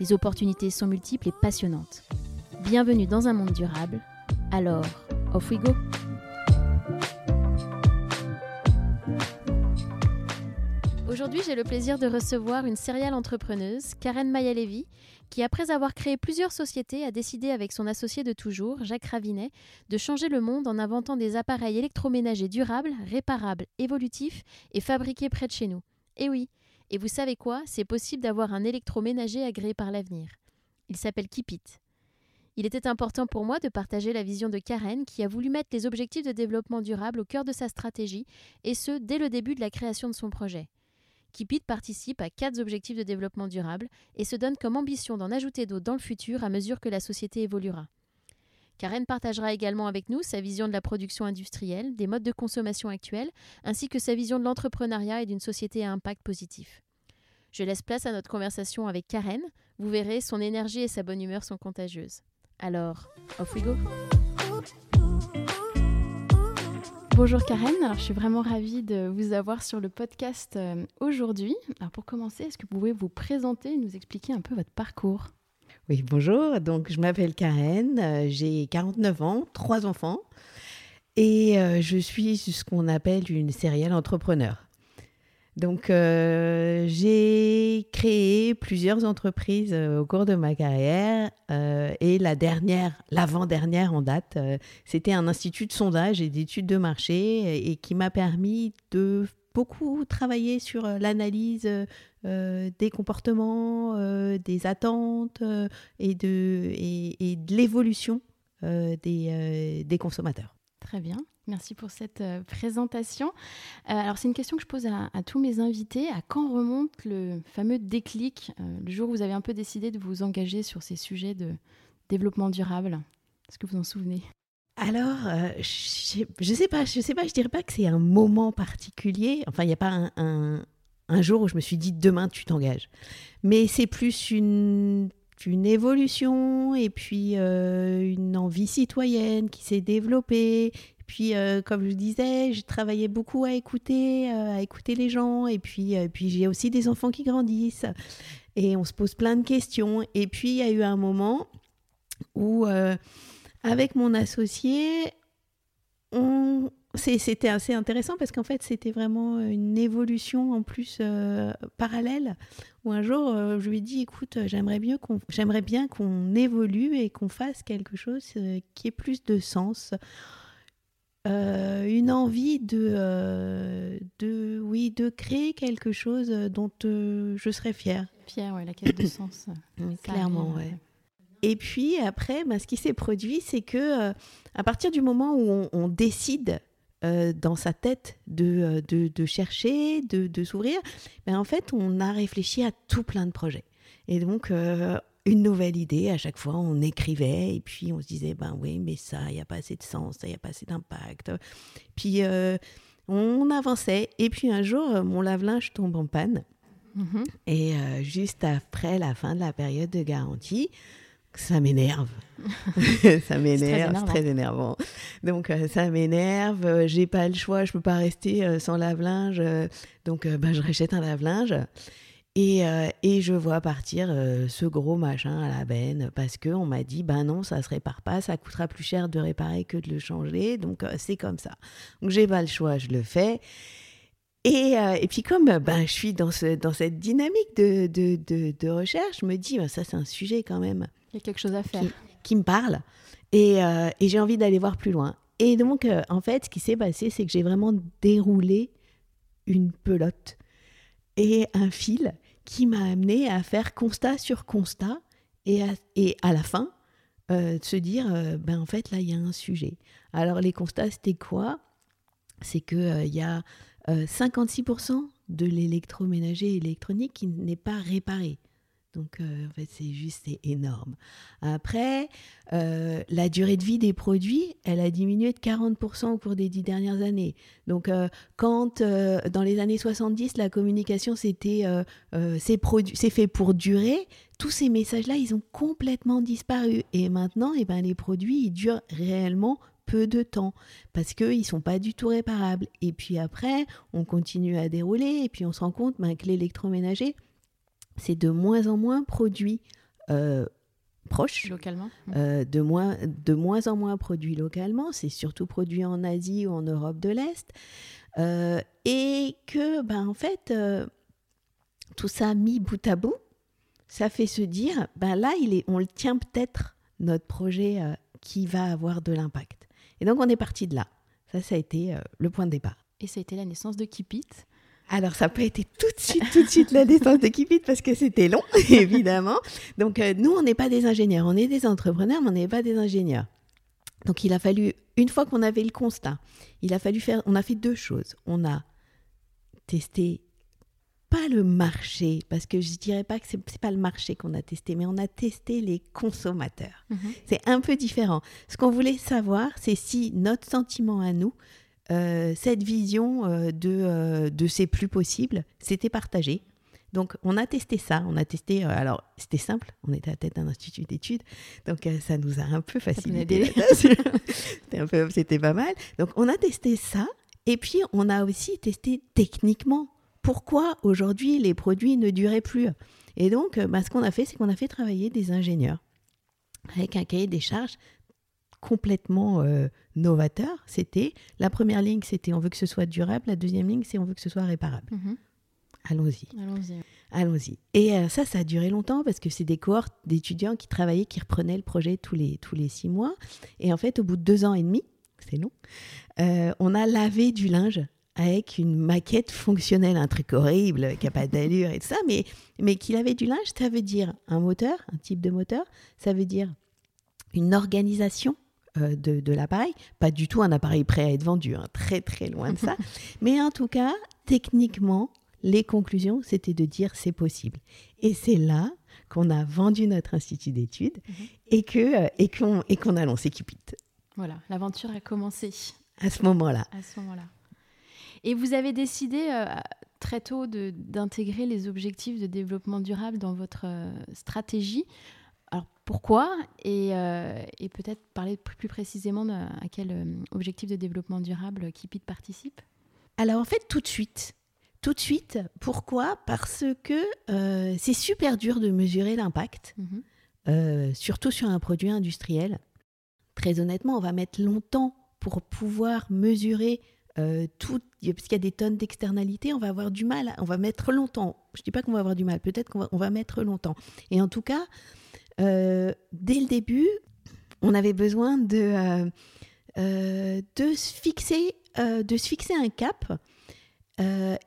Les opportunités sont multiples et passionnantes. Bienvenue dans un monde durable. Alors, off we go Aujourd'hui, j'ai le plaisir de recevoir une serial entrepreneuse, Karen Maya-Levy, qui, après avoir créé plusieurs sociétés, a décidé avec son associé de toujours, Jacques Ravinet, de changer le monde en inventant des appareils électroménagers durables, réparables, évolutifs et fabriqués près de chez nous. Et oui, et vous savez quoi? C'est possible d'avoir un électroménager agréé par l'avenir. Il s'appelle Kipit. Il était important pour moi de partager la vision de Karen qui a voulu mettre les objectifs de développement durable au cœur de sa stratégie, et ce, dès le début de la création de son projet. Kipit participe à quatre objectifs de développement durable et se donne comme ambition d'en ajouter d'autres dans le futur à mesure que la société évoluera. Karen partagera également avec nous sa vision de la production industrielle, des modes de consommation actuels, ainsi que sa vision de l'entrepreneuriat et d'une société à impact positif. Je laisse place à notre conversation avec Karen. Vous verrez, son énergie et sa bonne humeur sont contagieuses. Alors, off we go Bonjour Karen, alors je suis vraiment ravie de vous avoir sur le podcast euh, aujourd'hui. Alors pour commencer, est-ce que vous pouvez vous présenter et nous expliquer un peu votre parcours? Oui, bonjour, donc je m'appelle Karen, euh, j'ai 49 ans, trois enfants et euh, je suis ce qu'on appelle une sérielle entrepreneur. Donc, euh, j'ai créé plusieurs entreprises euh, au cours de ma carrière et la dernière, l'avant-dernière en date, c'était un institut de sondage et d'études de marché et, qui m'a permis de beaucoup travailler sur l'analyse des comportements, des attentes et de, et, de l'évolution des, des consommateurs. Très bien. Merci pour cette euh, présentation. Euh, alors, c'est une question que je pose à, tous mes invités. À quand remonte le fameux déclic, euh, le jour où vous avez un peu décidé de vous engager sur ces sujets de développement durable? Est-ce que vous en souvenez? Alors, je, ne sais pas, je sais pas, je dirais pas que c'est un moment particulier. Enfin, il n'y a pas un, un, jour où je me suis dit demain tu t'engages. Mais c'est plus une, une évolution et puis une envie citoyenne qui s'est développée puis, euh, comme je disais, j'ai travaillé beaucoup à écouter, euh, à écouter les gens. Et puis, euh, puis j'ai aussi des enfants qui grandissent. Et on se pose plein de questions. Et puis, il y a eu un moment où, avec mon associé, on... c'était assez intéressant parce qu'en fait, c'était vraiment une évolution en plus parallèle. Où un jour, je lui ai dit, écoute, j'aimerais bien qu'on, j'aimerais bien qu'on évolue et qu'on fasse quelque chose qui ait plus de sens euh, une envie de, euh, de, oui, de créer quelque chose dont euh, je serais fière. Fière, ouais, la quête de sens. clairement, ouais. Et puis après, bah, ce qui s'est produit, c'est que à partir du moment où on, décide dans sa tête de, de, de chercher, de, de s'ouvrir, ben, en fait, on a réfléchi à tout plein de projets. Et donc, une nouvelle idée. À chaque fois, on écrivait et puis on se disait, ben oui, mais ça, il n'y a pas assez de sens, ça, il n'y a pas assez d'impact. Puis euh, on avançait. Et puis un jour, mon lave-linge tombe en panne. Mm-hmm. Et euh, juste après la fin de la période de garantie, ça m'énerve. ça m'énerve, c'est très, énervant. Donc euh, ça m'énerve, j'ai pas le choix, je peux pas rester sans lave-linge. donc ben, je rachète un lave-linge. Euh, et, je vois partir euh, ce gros machin à la benne parce qu'on m'a dit, ben non, ça se répare pas, ça coûtera plus cher de réparer que de le changer. Donc euh, c'est comme ça. Donc j'ai pas le choix, je le fais. Et, et puis comme ben, je suis dans, ce, dans cette dynamique de, de, de, recherche, je me dis, ben, ça c'est un sujet quand même. Il y a quelque chose à faire. Qui, me parle. Et, et j'ai envie d'aller voir plus loin. Et donc, en fait, ce qui s'est passé, c'est que j'ai vraiment déroulé une pelote et un fil qui m'a amené à faire constat sur constat et à, et à la fin euh, de se dire euh, ben en fait là il y a un sujet. Alors les constats c'était quoi? C'est euh, il y a 56% de l'électroménager électronique qui n'est pas réparé. Donc, euh, en fait, c'est juste énorme. Après, euh, la durée de vie des produits, elle a diminué de 40% au cours des dix dernières années. Donc, euh, quand dans les années 70, la communication, c'était c'est fait pour durer, tous ces messages-là, ils ont complètement disparu. Et maintenant, eh ben, les produits, ils durent réellement peu de temps parce qu'ils ne sont pas du tout réparables. Et puis après, on continue à dérouler et puis on se rend compte ben, que l'électroménager, c'est de moins en moins produit euh, proche. Localement euh, de, moins, de moins en moins produit localement. C'est surtout produit en Asie ou en Europe de l'Est. Euh, et que, ben, en fait, tout ça mis bout à bout, ça fait se dire, ben là, il est, on le tient peut-être, notre projet qui va avoir de l'impact. Et donc, on est parti de là. Ça, ça a été le point de départ. Et ça a été la naissance de Keep alors, ça n'a pas été tout de suite, tout de suite la naissance de Kipit parce que c'était long, évidemment. Donc, euh, nous, on n'est pas des ingénieurs, on est des entrepreneurs, mais on n'est pas des ingénieurs. Donc, il a fallu, une fois qu'on avait le constat, il a fallu faire, on a fait deux choses. On a testé, pas le marché, parce que je ne dirais pas que ce n'est pas le marché qu'on a testé, mais on a testé les consommateurs. Mhm. C'est un peu différent. Ce qu'on voulait savoir, c'est si notre sentiment à nous, euh, cette vision euh, de, euh, de c'est plus possible, c'était partagé. Donc, on a testé ça. On a testé. alors, c'était simple. On était à la tête d'un institut d'études. Donc, ça nous a un peu facilité. c'était pas mal. Donc, on a testé ça. Et puis, on a aussi testé techniquement pourquoi aujourd'hui les produits ne duraient plus. Et donc, bah, ce qu'on a fait, c'est qu'on a fait travailler des ingénieurs avec un cahier des charges complètement euh, novateur, c'était la première ligne, c'était on veut que ce soit durable, la deuxième ligne, c'est on veut que ce soit réparable. Mhm. Allons-y. Allons-y. Allons-y. Et euh, ça, ça a duré longtemps parce que c'est des cohortes d'étudiants qui travaillaient, qui reprenaient le projet tous les, tous les six mois. Et en fait, au bout de deux ans et demi, c'est long, euh, on a lavé du linge avec une maquette fonctionnelle, un truc horrible, qui n'a pas d'allure et tout ça, mais, mais qu'il avait du linge, ça veut dire un moteur, un type de moteur, ça veut dire une organisation euh, de, l'appareil. Pas du tout un appareil prêt à être vendu, hein, très très loin de ça. Mais en tout cas, techniquement, les conclusions, c'était de dire c'est possible. Et c'est là qu'on a vendu notre institut d'études mhm. et que euh, et qu'on et qu'on a lancé Cupid. Voilà, l'aventure a commencé. À ce moment-là. À ce moment-là. Et vous avez décidé euh, très tôt d'intégrer les objectifs de développement durable dans votre stratégie pourquoi? Euh, et, peut-être parler plus, précisément à quel euh, objectif de développement durable Kipit participe? Alors en fait tout de suite. Tout de suite, pourquoi? Parce que euh, c'est super dur de mesurer l'impact, mhm. surtout sur un produit industriel. Très honnêtement, on va mettre longtemps pour pouvoir mesurer tout, parce qu'il y a des tonnes d'externalités, on va avoir du mal, on va mettre longtemps. Je ne dis pas qu'on va avoir du mal, peut-être qu'on va, mettre longtemps. Et en tout cas, euh, dès le début, on avait besoin de, euh, euh, de, se, fixer, de se fixer un cap.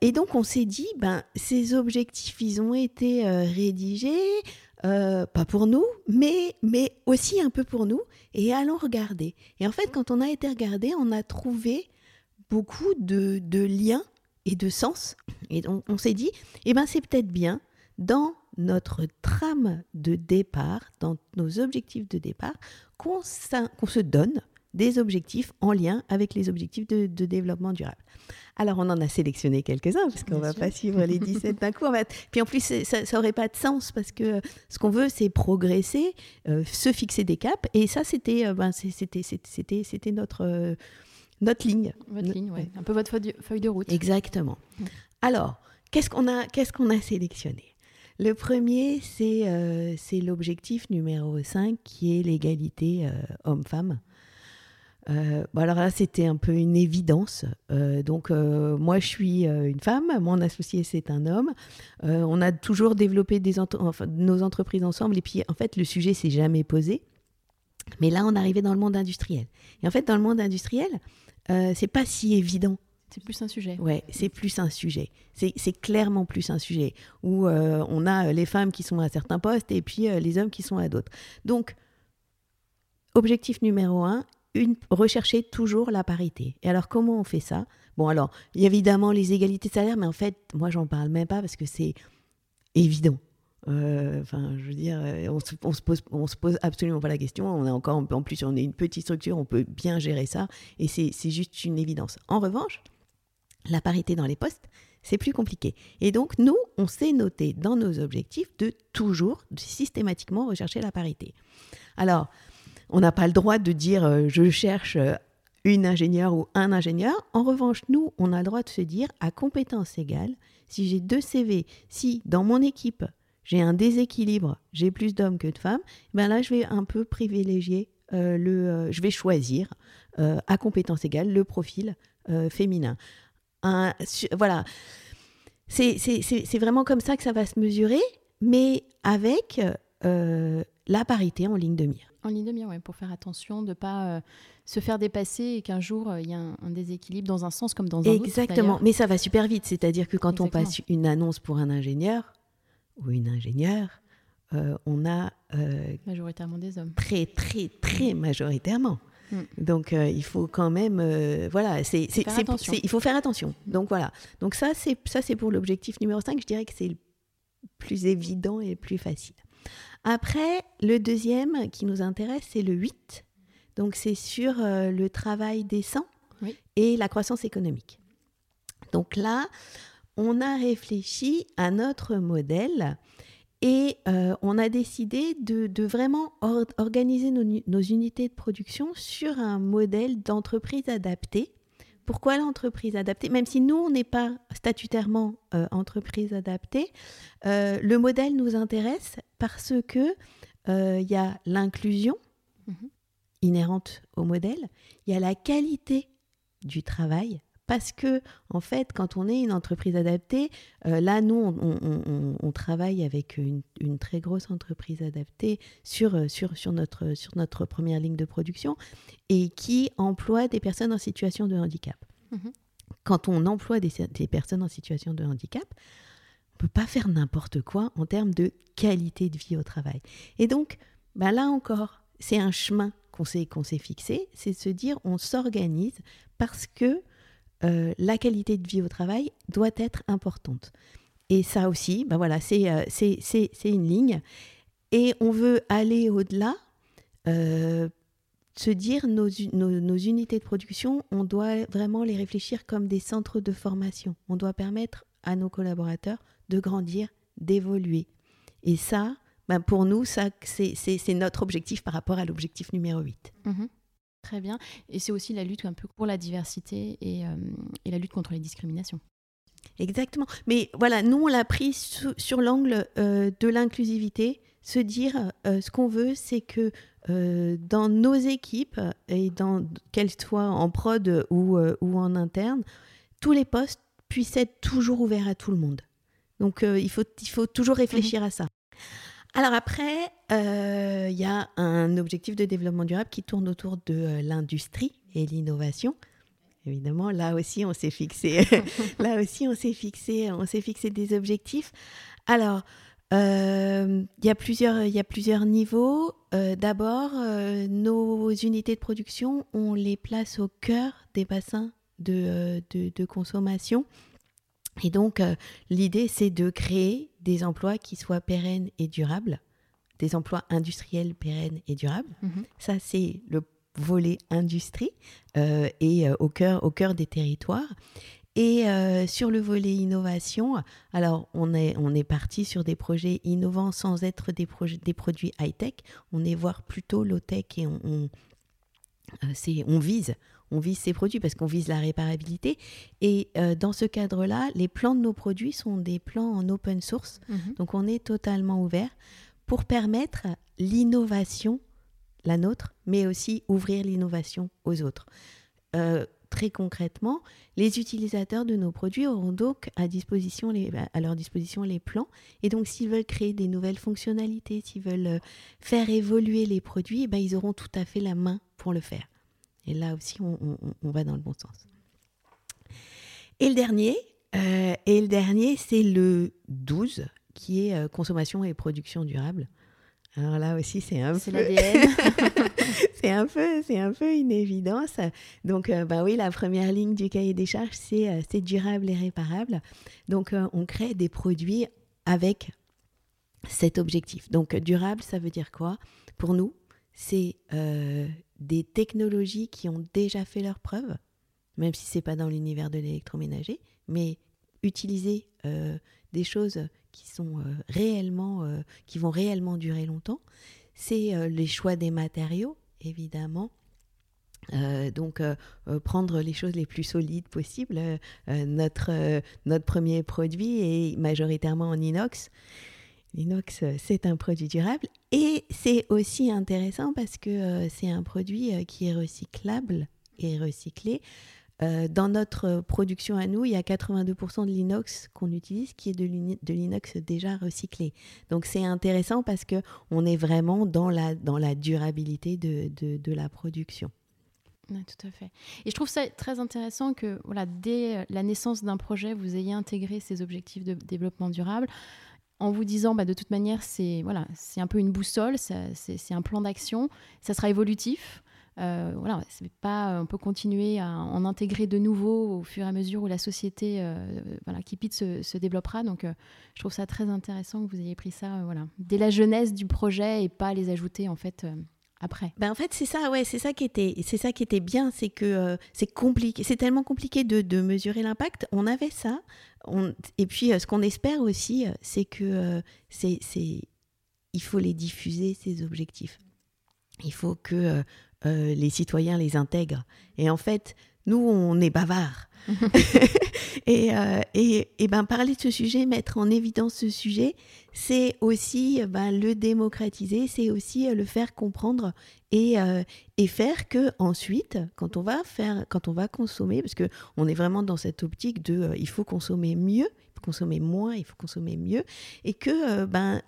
et donc on s'est dit, ben, ces objectifs, ils ont été rédigés, pas pour nous, mais, mais aussi un peu pour nous, et allons regarder. Et en fait, quand on a été regardé, on a trouvé beaucoup de, de liens et de sens. Et on, on s'est dit, eh ben, c'est peut-être bien dans notre trame de départ, dans nos objectifs de départ, qu'on se donne des objectifs en lien avec les objectifs de, développement durable. Alors, on en a sélectionné quelques-uns, parce qu'on ne va pas suivre les 17 d'un coup. Puis en plus, ça n'aurait pas de sens, parce que ce qu'on veut, c'est progresser, euh, se fixer des caps. Et ça, c'était euh, ben, c'était notre, euh, notre ligne. Votre ligne, oui. Un peu votre feuille de route. Exactement. Alors, qu'est-ce qu'on a, qu'est-ce qu'on a sélectionné? Le premier, euh, c'est l'objectif numéro 5 qui est l'égalité euh, homme-femme. Euh, alors là, c'était un peu une évidence. donc, moi, je suis une femme, mon associé, c'est un homme. on a toujours développé des nos entreprises ensemble, et puis, en fait, le sujet s'est jamais posé. Mais là, on arrivait dans le monde industriel. Et en fait, dans le monde industriel, c'est pas si évident c'est plus un sujet. Ouais, c'est plus un sujet. C'est clairement plus un sujet où euh, on a euh, les femmes qui sont à certains postes et puis euh, les hommes qui sont à d'autres. Donc, objectif numéro un, une, rechercher toujours la parité. Et alors, comment on fait ça? Bon, alors, il y a évidemment les égalités de salaire, mais en fait, moi, j'en parle même pas parce que c'est évident. Enfin, je veux dire, on se, se, pose, absolument pas la question. On a encore, en plus, on est une petite structure, on peut bien gérer ça, et c'est juste une évidence. En revanche, la parité dans les postes, c'est plus compliqué. Et donc, nous, on s'est noté dans nos objectifs de toujours, systématiquement rechercher la parité. Alors, on n'a pas le droit de dire euh, je cherche euh, une ingénieure ou un ingénieur. En revanche, nous, on a le droit de se dire à compétence égale, si j'ai deux CV, si dans mon équipe, j'ai un déséquilibre, j'ai plus d'hommes que de femmes, ben là, je vais un peu privilégier euh, le, je vais choisir à compétence égale le profil féminin voilà. C'est vraiment comme ça que ça va se mesurer, mais avec euh, la parité en ligne de mire. En ligne de mire, oui, pour faire attention de ne pas euh, se faire dépasser et qu'un jour euh, il y a un, déséquilibre dans un sens comme dans un autre. Exactement, mais ça va super vite. C'est-à-dire que quand on passe une annonce pour un ingénieur ou une ingénieure, on a. majoritairement des hommes. Très, très, très majoritairement. Mm. Donc euh, il faut quand même, euh, voilà, c'est, il faut faire attention. Donc voilà. Donc ça c'est ça c'est pour l'objectif numéro 5. Je dirais que c'est le plus évident et le plus facile. Après, le deuxième qui nous intéresse, c'est le 8. Donc c'est sur euh, le travail décent et la croissance économique. Donc là, on a réfléchi à notre modèle et euh, on a décidé de, vraiment organiser nos, unités de production sur un modèle d'entreprise adaptée. Pourquoi l'entreprise adaptée? Même si nous, on n'est pas statutairement euh, entreprise adaptée, euh, le modèle nous intéresse parce que il y a l'inclusion mhm. inhérente au modèle, il y a la qualité du travail parce que, en fait, quand on est une entreprise adaptée, euh, là, nous, on, travaille avec une, très grosse entreprise adaptée sur, euh, sur, sur, notre, sur notre première ligne de production et qui emploie des personnes en situation de handicap. Mhm. Quand on emploie des, personnes en situation de handicap, on ne peut pas faire n'importe quoi en termes de qualité de vie au travail. Et donc, bah là encore, c'est un chemin qu'on s'est fixé, c'est de se dire on s'organise parce que euh, la qualité de vie au travail doit être importante. Et ça aussi, ben voilà, euh, c'est une ligne. Et on veut aller au-delà, euh, se dire nos, nos, unités de production, on doit vraiment les réfléchir comme des centres de formation. On doit permettre à nos collaborateurs de grandir, d'évoluer. Et ça, ben pour nous, ça c'est notre objectif par rapport à l'objectif numéro 8. Très bien. Et c'est aussi la lutte un peu pour la diversité et, euh, la lutte contre les discriminations. Exactement. Mais voilà, nous, on l'a pris sur l'angle euh, de l'inclusivité. Se dire, euh, ce qu'on veut, c'est que dans nos équipes, et dans qu'elles soient en prod ou, ou en interne, tous les postes puissent être toujours ouverts à tout le monde. Donc, il, faut, il faut toujours réfléchir à ça. Alors après, il euh, y a un objectif de développement durable qui tourne autour de euh, l'industrie et l'innovation. Évidemment, là aussi, on s'est fixé, là aussi, on s'est fixé, on s'est fixé des objectifs. Alors, euh, il y a plusieurs, y a plusieurs niveaux. D'abord, nos unités de production, on les place au cœur des bassins de, de consommation. Et donc, l'idée, c'est de créer des emplois qui soient pérennes et durables, des emplois industriels pérennes et durables. Mhm. Ça, c'est le volet industrie euh, et euh, au, cœur, au cœur des territoires. Et euh, sur le volet innovation, alors on est, on est parti sur des projets innovants sans être des, des produits high-tech. On est voir plutôt low-tech et on, on, on vise on vise ces produits parce qu'on vise la réparabilité. Et euh, dans ce cadre-là, les plans de nos produits sont des plans en open source. Mhm. Donc on est totalement ouvert pour permettre l'innovation, la nôtre, mais aussi ouvrir l'innovation aux autres. Euh, très concrètement, les utilisateurs de nos produits auront donc à, disposition les, à leur disposition les plans. Et donc, s'ils veulent créer des nouvelles fonctionnalités, s'ils veulent euh, faire évoluer les produits, eh ben, ils auront tout à fait la main pour le faire. Et là aussi, on, va dans le bon sens. Et le dernier, euh, et le dernier, c'est le 12, qui est euh, consommation et production durable. Alors là aussi, c'est un peu... c'est un peu, c'est un peu une évidence. Donc, euh, bah oui, la première ligne du cahier des charges, c'est durable et réparable. Donc, on crée des produits avec cet objectif. Donc durable, ça veut dire quoi? Pour nous, c'est euh, des technologies qui ont déjà fait leurs preuves, même si c'est pas dans l'univers de l'électroménager, mais utiliser euh, des choses qui sont euh, réellement, qui vont réellement durer longtemps. C'est les choix des matériaux, évidemment. donc prendre les choses les plus solides possibles. notre, notre premier produit est majoritairement en inox. L'inox, euh, c'est un produit durable et c'est aussi intéressant parce que euh, c'est un produit euh, qui est recyclable et recyclé. dans notre production à nous, il y a 82% de l'inox qu'on utilise qui est de l'inox déjà recyclé. Donc c'est intéressant parce que on est vraiment dans la, durabilité de, la production. tout à fait. Et je trouve ça très intéressant que dès la naissance d'un projet, vous ayez intégré ces objectifs de développement durable en vous disant bah, de toute manière c'est voilà c'est un peu une boussole c'est un plan d'action ça sera évolutif euh, voilà pas on peut continuer à en intégrer de nouveaux au fur et à mesure où la société euh, voilà qui pite se, développera donc euh, je trouve ça très intéressant que vous ayez pris ça voilà dès la jeunesse du projet et pas les ajouter en fait après. Ben en fait, c'est ça, ouais, c'est ça qui était, c'est ça qui était bien, c'est que c'est compliqué, c'est tellement compliqué de, de mesurer l'impact. On avait ça, et puis, euh, ce qu'on espère aussi, euh, c'est que euh, c'est, il faut les diffuser, ces objectifs. Il faut que les citoyens les intègrent. Et en fait, nous, on est bavards. et, euh, et, et, ben, parler de ce sujet, mettre en évidence ce sujet, c'est aussi ben, le démocratiser, c'est aussi euh, le faire comprendre et, euh, et faire que ensuite, quand on va faire, quand on va consommer, parce que on est vraiment dans cette optique de, il faut consommer mieux, il faut consommer moins, il faut consommer mieux, et que ben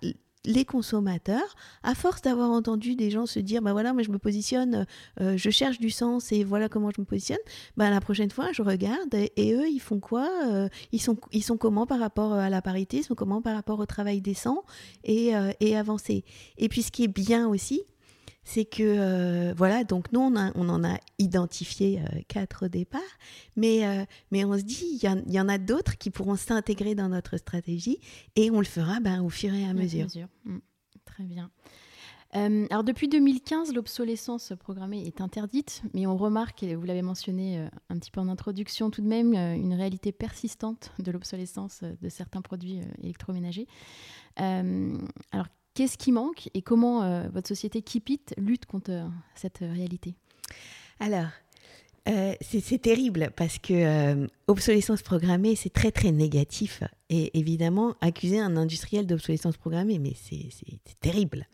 les consommateurs, à force d'avoir entendu des gens se dire, bah voilà, moi je me positionne, euh, je cherche du sens et voilà comment je me positionne, bah la prochaine fois je regarde et, eux ils font quoi euh, ils, sont, ils sont comment par rapport à la parité, ils sont comment par rapport au travail décent et, euh, et avancer. Et puis ce qui est bien aussi, c'est que euh, voilà, donc nous on, en a identifié euh, quatre au départ, mais, euh, mais on se dit il y, en a d'autres qui pourront s'intégrer dans notre stratégie et on le fera ben, au fur et à mesure. Mmh. Très bien. alors depuis 2015, l'obsolescence programmée est interdite, mais on remarque, et vous l'avez mentionné un petit peu en introduction tout de même, une réalité persistante de l'obsolescence de certains produits électroménagers. alors Qu'est-ce qui manque et comment euh, votre société Keep lutte contre euh, cette euh, réalité? Alors, c'est terrible parce que obsolescence programmée, c'est très très négatif. Et évidemment, accuser un industriel d'obsolescence programmée, mais c'est terrible.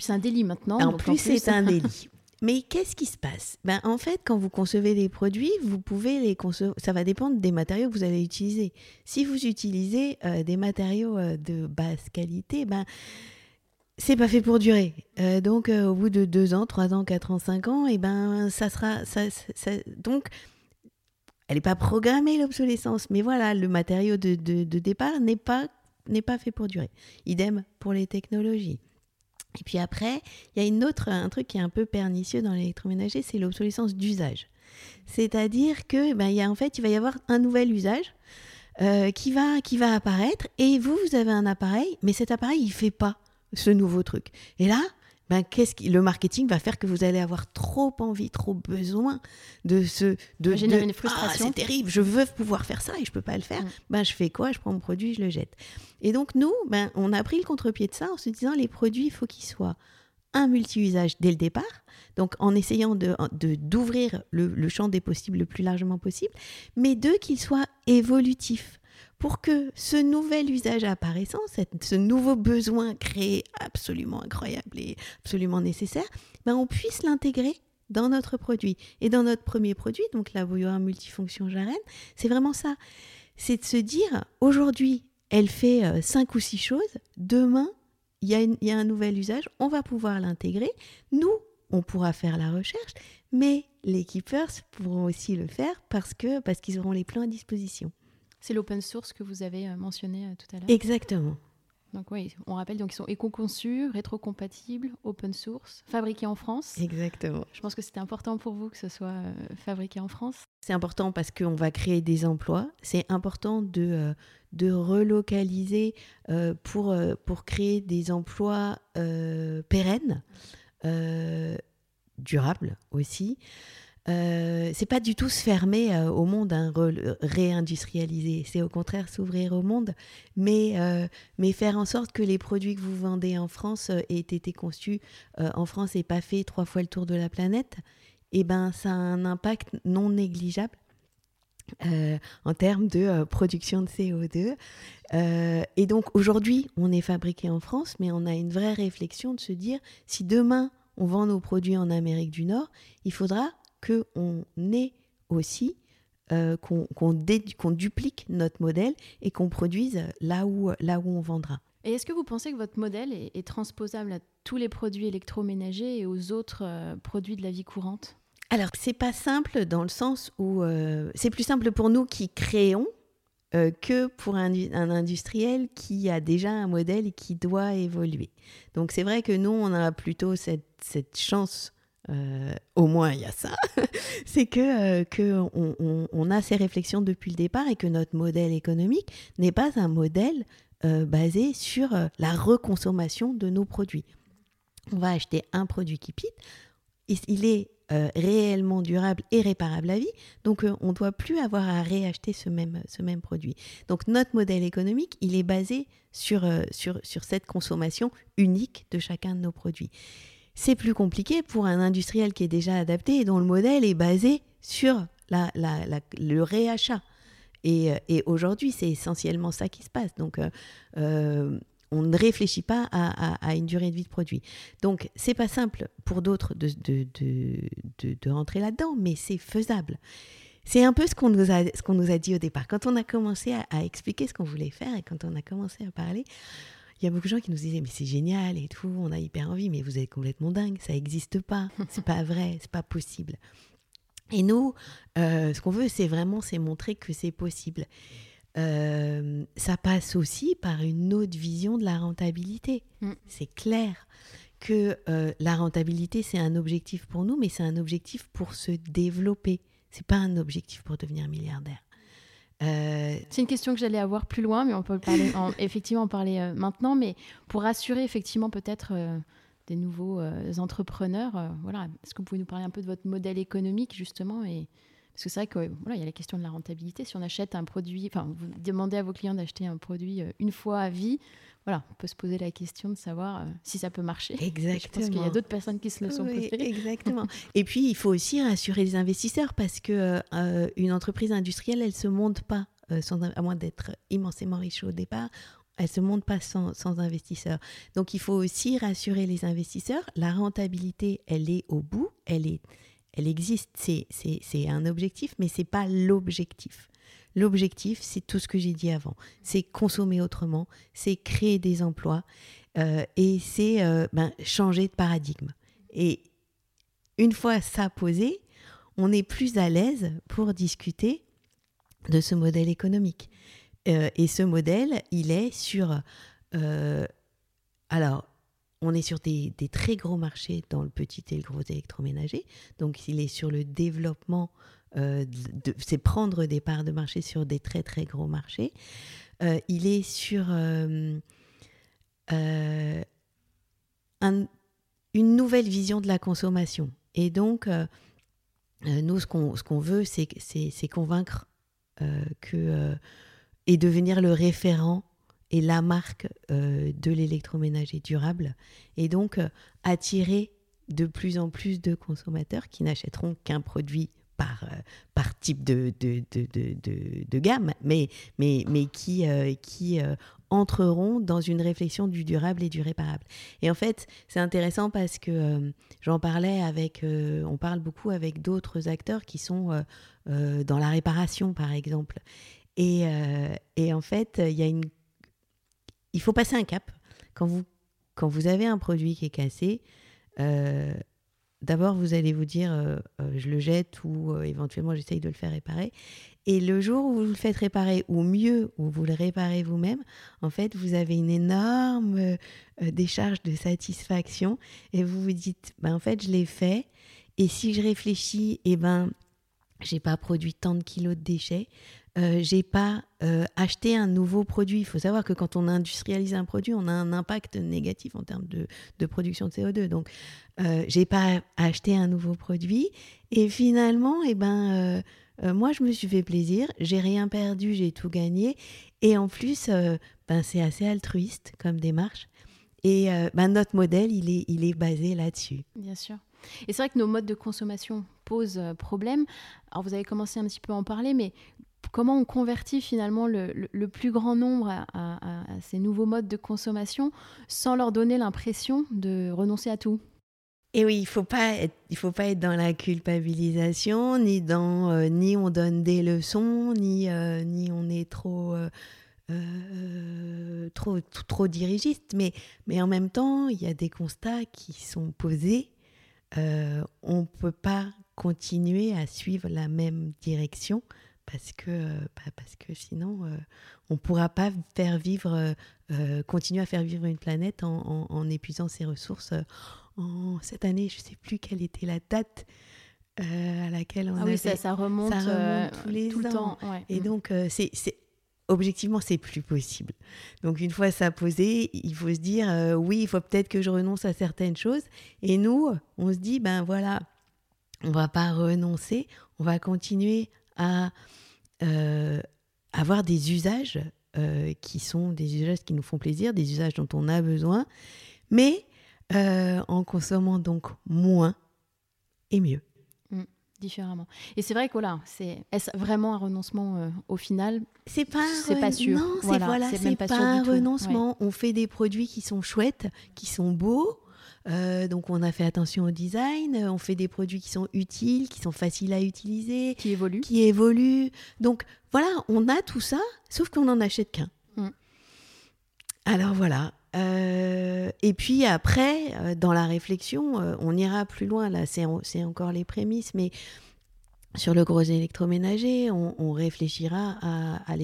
C'est un délit maintenant. En plus, c'est un délit. Mais qu'est-ce qui se passe? Ben, En fait, quand vous concevez des produits, vous pouvez les ça va dépendre des matériaux que vous allez utiliser. Si vous utilisez des matériaux de basse qualité, ben, c'est pas fait pour durer. Euh, donc, euh, au bout de 2 ans, 3 ans, 4 ans, 5 ans, et eh ben, ça sera. Ça, donc, elle n'est pas programmée, l'obsolescence. Mais voilà, le matériau de, départ n'est pas, n'est pas fait pour durer. Idem pour les technologies. Et puis après, il y a une autre, un truc qui est un peu pernicieux dans l'électroménager, c'est l'obsolescence d'usage. C'est-à-dire que, ben, y a, en fait, il va y avoir un nouvel usage euh, qui, va, qui va apparaître, et vous, vous avez un appareil, mais cet appareil, il fait pas ce nouveau truc. Et là, ben, qu'est-ce qui, le marketing va faire que vous allez avoir trop envie, trop besoin de ce de, générer une frustration. Ah, c'est terrible, je veux pouvoir faire ça et je peux pas le faire. Mm. Ben je fais quoi? Je prends mon produit, je le jette. Et donc nous, ben on a pris le contre-pied de ça en se disant les produits, il faut qu'ils soient un multi-usage dès le départ, donc en essayant de d'ouvrir le, le champ des possibles le plus largement possible, mais deux qu'ils soient évolutifs pour que ce nouvel usage apparaissant, ce nouveau besoin créé absolument incroyable et absolument nécessaire, ben on puisse l'intégrer dans notre produit. Et dans notre premier produit, donc la bouilloire multifonction Jarenne, c'est vraiment ça. C'est de se dire, aujourd'hui, elle fait euh, cinq ou six choses, demain, il y, y, a un nouvel usage, on va pouvoir l'intégrer. Nous, on pourra faire la recherche, mais les keepers pourront aussi le faire parce que parce qu'ils auront les plans à disposition. C'est l'open source que vous avez euh, mentionné euh, tout à l'heure. Exactement. Donc oui, on rappelle donc ils sont éco-conçus, rétro-compatibles, open source, fabriqués en France. Exactement. Je pense que c'était important pour vous que ce soit euh, fabriqué en France. c'est important parce qu'on va créer des emplois. C'est important de, de relocaliser pour, pour créer des emplois pérennes, durables aussi. Euh, c'est pas du tout se fermer euh, au monde, hein, réindustrialiser. C'est au contraire s'ouvrir au monde, mais, euh, mais faire en sorte que les produits que vous vendez en France aient été conçus en France et pas fait trois fois le tour de la planète. Et eh ben, ça a un impact non négligeable en termes de production de CO2. et donc aujourd'hui, on est fabriqué en France, mais on a une vraie réflexion de se dire si demain on vend nos produits en Amérique du Nord, il faudra qu'on ait aussi, euh, qu'on duplique notre modèle et qu'on produise là où, là où on vendra. Et est-ce que vous pensez que votre modèle est, transposable à tous les produits électroménagers et aux autres euh, produits de la vie courante? Alors, c'est pas simple dans le sens où euh, c'est plus simple pour nous qui créons que pour un, un, industriel qui a déjà un modèle et qui doit évoluer. Donc c'est vrai que nous, on a plutôt cette, cette chance euh, au moins il y a ça, c'est que, euh, a ces réflexions depuis le départ et que notre modèle économique n'est pas un modèle euh, basé sur la reconsommation de nos produits. On va acheter un produit qui pite, il est réellement durable et réparable à vie, donc on ne doit plus avoir à réacheter ce même, ce même produit. Donc notre modèle économique, il est basé sur, sur, sur cette consommation unique de chacun de nos produits c'est plus compliqué pour un industriel qui est déjà adapté et dont le modèle est basé sur le réachat. Et, euh, aujourd'hui, c'est essentiellement ça qui se passe. Donc, euh, euh, on ne réfléchit pas à, une durée de vie de produit. Donc, c'est pas simple pour d'autres de, rentrer là-dedans, mais c'est faisable. C'est un peu ce qu'on nous a dit au départ. Quand on a commencé à expliquer ce qu'on voulait faire et quand on a commencé à parler, il y a beaucoup de gens qui nous disaient mais c'est génial et tout, on a hyper envie, mais vous êtes complètement dingue, ça n'existe pas, c'est pas vrai, c'est pas possible. Et nous, euh, ce qu'on veut, c'est vraiment c'est montrer que c'est possible. Euh, ça passe aussi par une autre vision de la rentabilité. Mm. C'est clair que euh, la rentabilité, c'est un objectif pour nous, mais c'est un objectif pour se développer. C'est pas un objectif pour devenir milliardaire. Euh, c'est une question que j'allais avoir plus loin, mais on peut parler, effectivement en parler euh, maintenant. Mais pour rassurer effectivement peut-être euh, des nouveaux entrepreneurs, voilà, est-ce que vous pouvez nous parler un peu de votre modèle économique justement et parce que c'est vrai que voilà, il y a la question de la rentabilité. Si on achète un produit, enfin, vous demandez à vos clients d'acheter un produit une fois à vie, voilà, on peut se poser la question de savoir si ça peut marcher. Exactement. Je pense qu'il y a d'autres personnes qui se le sont posées. Exactement. Et puis, il faut aussi rassurer les investisseurs parce que une entreprise industrielle, elle se monte pas, sans, à moins d'être immensément riche au départ, elle se monte pas sans, sans, investisseurs. Donc, il faut aussi rassurer les investisseurs. La rentabilité, elle est au bout, elle est elle existe, c'est un objectif, mais c'est pas l'objectif. L'objectif, c'est tout ce que j'ai dit avant. C'est consommer autrement, c'est créer des emplois euh, et c'est euh, ben, changer de paradigme. Et une fois ça posé, on est plus à l'aise pour discuter de ce modèle économique. Euh, et ce modèle, il est sur... alors, on est sur des, très gros marchés dans le petit et le gros électroménager. Donc, il est sur le développement, euh, c'est prendre des parts de marché sur des très très gros marchés. Euh, il est sur euh, une nouvelle vision de la consommation. Et donc, nous, ce qu'on veut, c'est convaincre que, et devenir le référent et la marque de l'électroménager durable et donc attirer de plus en plus de consommateurs qui n'achèteront qu'un produit par, euh, par type de, de, de, de, gamme, mais, mais, mais qui, qui entreront dans une réflexion du durable et du réparable. Et en fait, c'est intéressant parce que j'en parlais avec, on parle beaucoup avec d'autres acteurs qui sont dans la réparation, par exemple. Et, et en fait, il y a une il faut passer un cap. Quand vous, quand vous avez un produit qui est cassé, euh, d'abord vous allez vous dire euh, euh, je le jette ou éventuellement j'essaye de le faire réparer. Et le jour où vous le faites réparer, ou mieux, où vous le réparez vous-même, en fait, vous avez une énorme décharge de satisfaction et vous vous dites, ben, en fait, je l'ai fait. Et si je réfléchis, et eh ben, j'ai pas produit tant de kilos de déchets, euh, j'ai pas euh, acheté un nouveau produit. Il faut savoir que quand on industrialise un produit, on a un impact négatif en termes de, production de CO2. Donc, euh, j'ai pas acheté un nouveau produit. Et finalement, eh ben, euh, moi, je me suis fait plaisir. J'ai rien perdu, j'ai tout gagné. Et en plus, ben, c'est assez altruiste comme démarche. Et ben, notre modèle, il est, il est basé là-dessus. Bien sûr. Et c'est vrai que nos modes de consommation posent problème. Alors, vous avez commencé un petit peu à en parler, mais comment on convertit finalement le, plus grand nombre à, ces nouveaux modes de consommation sans leur donner l'impression de renoncer à tout? Et oui, il faut faut pas être dans la culpabilisation, ni euh, on donne des leçons, ni euh, on est trop euh, trop dirigiste. Mais en même temps, il y a des constats qui sont posés. on peut pas continuer à suivre la même direction parce que, euh, bah, parce que sinon, euh, on ne pourra pas faire vivre, euh, continuer à faire vivre une planète en, épuisant ses ressources. En, cette année, je ne sais plus quelle était la date à laquelle on ah oui, ça, remonte, tous les tout ans. le temps. Et mm. donc, c'est objectivement, c'est plus possible. Donc, une fois ça posé, il faut se dire, oui, il faut peut-être que je renonce à certaines choses. Et nous, on se dit, ben voilà, on va pas renoncer, on va continuer à euh, avoir des usages euh, qui sont des usages qui nous font plaisir, des usages dont on a besoin, mais euh, en consommant donc moins et mieux. Mmh, différemment. Et c'est vrai que voilà, c'est est-ce vraiment un renoncement au final? C'est pas c'est pas sûr. Non, c'est voilà, pas, pas un renoncement. On fait des produits qui sont chouettes, qui sont beaux, euh, donc on a fait attention au design, euh, on fait des produits qui sont utiles, qui sont faciles à utiliser, qui évoluent. Qui évoluent. Donc voilà, on a tout ça, sauf qu'on n'en achète qu'un. Mm. Alors voilà. Euh, et puis après, dans la réflexion, on ira plus loin. Là, c'est encore les prémices, mais sur le gros électroménager, on, réfléchira à,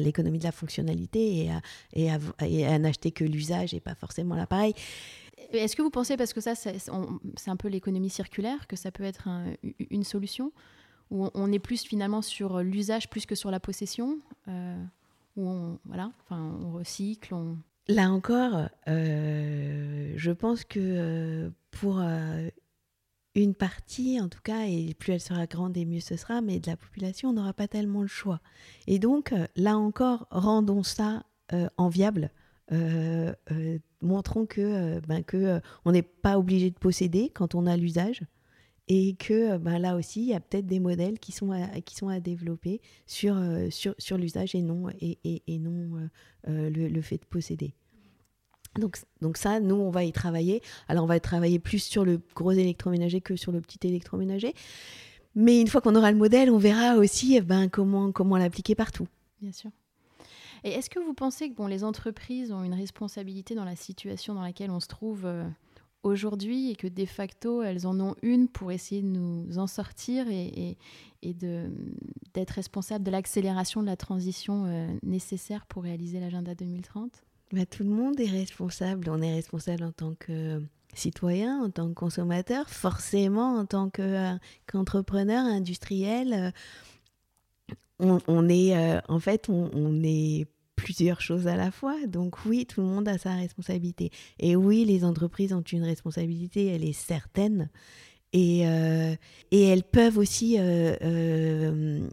l'économie de la fonctionnalité et à, et à, et à n'acheter que l'usage et pas forcément l'appareil. Est-ce que vous pensez, parce que ça, c'est un peu l'économie circulaire, que ça peut être une solution Où on est plus finalement sur l'usage plus que sur la possession euh, Où on, voilà, enfin, on recycle Là encore, euh, je pense que euh, pour une partie, en tout cas, et plus elle sera grande et mieux ce sera, mais de la population, on n'aura pas tellement le choix. Et donc, là encore, rendons ça enviable euh, euh, montrons que, euh, ben, que on n'est pas obligé de posséder quand on a l'usage et que ben, là aussi, il y a peut-être des modèles qui sont à, qui sont à développer sur, sur, sur l'usage et non, et, et, et non le, le, fait de posséder. Donc, donc ça, nous, on va y travailler. Alors, on va travailler plus sur le gros électroménager que sur le petit électroménager. Mais une fois qu'on aura le modèle, on verra aussi ben, comment, comment l'appliquer partout. Bien sûr. Et est-ce que vous pensez que bon, les entreprises ont une responsabilité dans la situation dans laquelle on se trouve euh, aujourd'hui et que de facto, elles en ont une pour essayer de nous en sortir et, et, d'être responsables de l'accélération de la transition euh, nécessaire pour réaliser l'agenda 2030 bah, Tout le monde est responsable. On est responsable en tant que citoyen, en tant que consommateur, forcément en tant euh, qu'entrepreneur, industriel on, est, euh, en fait, on, est plusieurs choses à la fois. Donc oui, tout le monde a sa responsabilité. Et oui, les entreprises ont une responsabilité, elle est certaine. Et, euh, et elles peuvent aussi... Euh,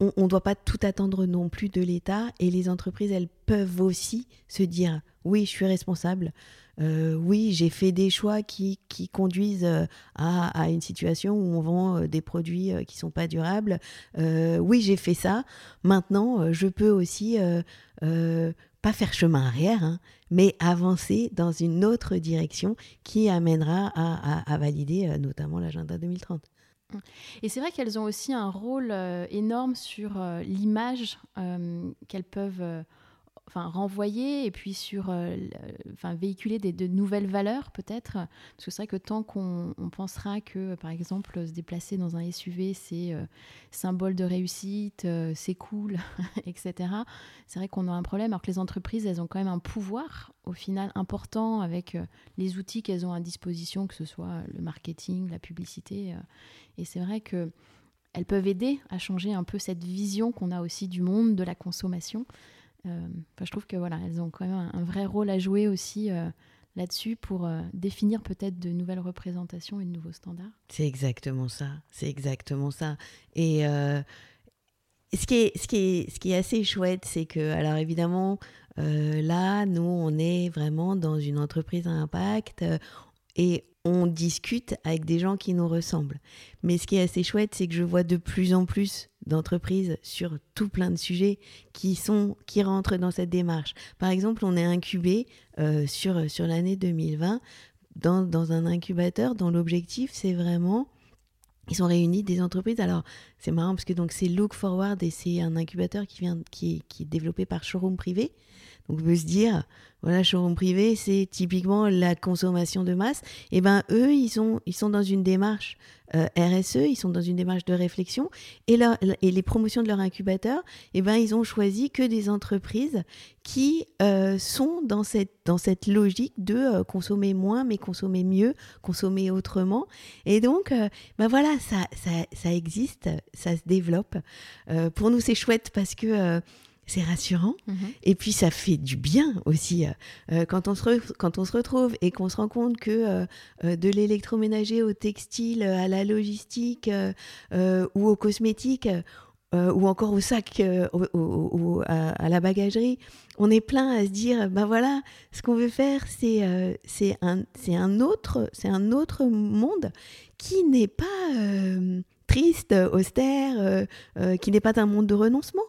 on ne doit pas tout attendre non plus de l'État. Et les entreprises, elles peuvent aussi se dire, oui, je suis responsable. Euh, oui, j'ai fait des choix qui, conduisent euh, à, une situation où on vend euh, des produits qui ne sont pas durables. oui, j'ai fait ça. Maintenant, je peux aussi pas faire chemin arrière, hein, mais avancer dans une autre direction qui amènera à, valider notamment l'agenda 2030. Et c'est vrai qu'elles ont aussi un rôle énorme sur l'image qu'elles peuvent enfin, renvoyer et puis sur euh, enfin, véhiculer des, de nouvelles valeurs peut-être. Parce que c'est vrai que tant qu'on pensera que, par exemple, se déplacer dans un SUV, c'est euh, symbole de réussite, euh, c'est cool, etc., c'est vrai qu'on a un problème. Alors que les entreprises, elles ont quand même un pouvoir au final important avec les outils qu'elles ont à disposition, que ce soit le marketing, la publicité. et c'est vrai que elles peuvent aider à changer un peu cette vision qu'on a aussi du monde, de la consommation. Je trouve que voilà, elles ont quand même un, vrai rôle à jouer aussi là-dessus pour définir peut-être de nouvelles représentations et de nouveaux standards. C'est exactement ça, c'est exactement ça. Et ce qui est assez chouette, c'est que, alors évidemment, là, nous, on est vraiment dans une entreprise à impact et on discute avec des gens qui nous ressemblent. Mais ce qui est assez chouette, c'est que je vois de plus en plus d'entreprises sur tout plein de sujets qui sont qui rentrent dans cette démarche. Par exemple, on est incubé euh, sur, sur l'année 2020 dans, dans, un incubateur dont l'objectif c'est vraiment ils sont réunis des entreprises. Alors c'est marrant parce que donc c'est Look Forward et c'est un incubateur qui vient qui, qui est développé par Showroom Privé. Donc on peut se dire, voilà, showroom privé, c'est typiquement la consommation de masse. Et eh ben eux, ils sont, ils sont dans une démarche euh, RSE, ils sont dans une démarche de réflexion. Et, et les promotions de leur incubateur, et eh ben ils ont choisi que des entreprises qui euh, sont dans cette, dans cette logique de euh, consommer moins, mais consommer mieux, consommer autrement. Et donc, ben voilà, ça, ça, ça, existe, ça se développe. pour nous, c'est chouette parce que c'est rassurant. Mhm. Et puis ça fait du bien aussi. Euh, euh, quand, on se quand on se retrouve et qu'on se rend compte que euh, de l'électroménager au textile, à la logistique ou aux cosmétiques, ou encore au sac, au, à, la bagagerie, on est plein à se dire, ben voilà, ce qu'on veut faire, c'est c'est un, un, autre, un autre monde qui n'est pas triste, austère, qui n'est pas un monde de renoncement.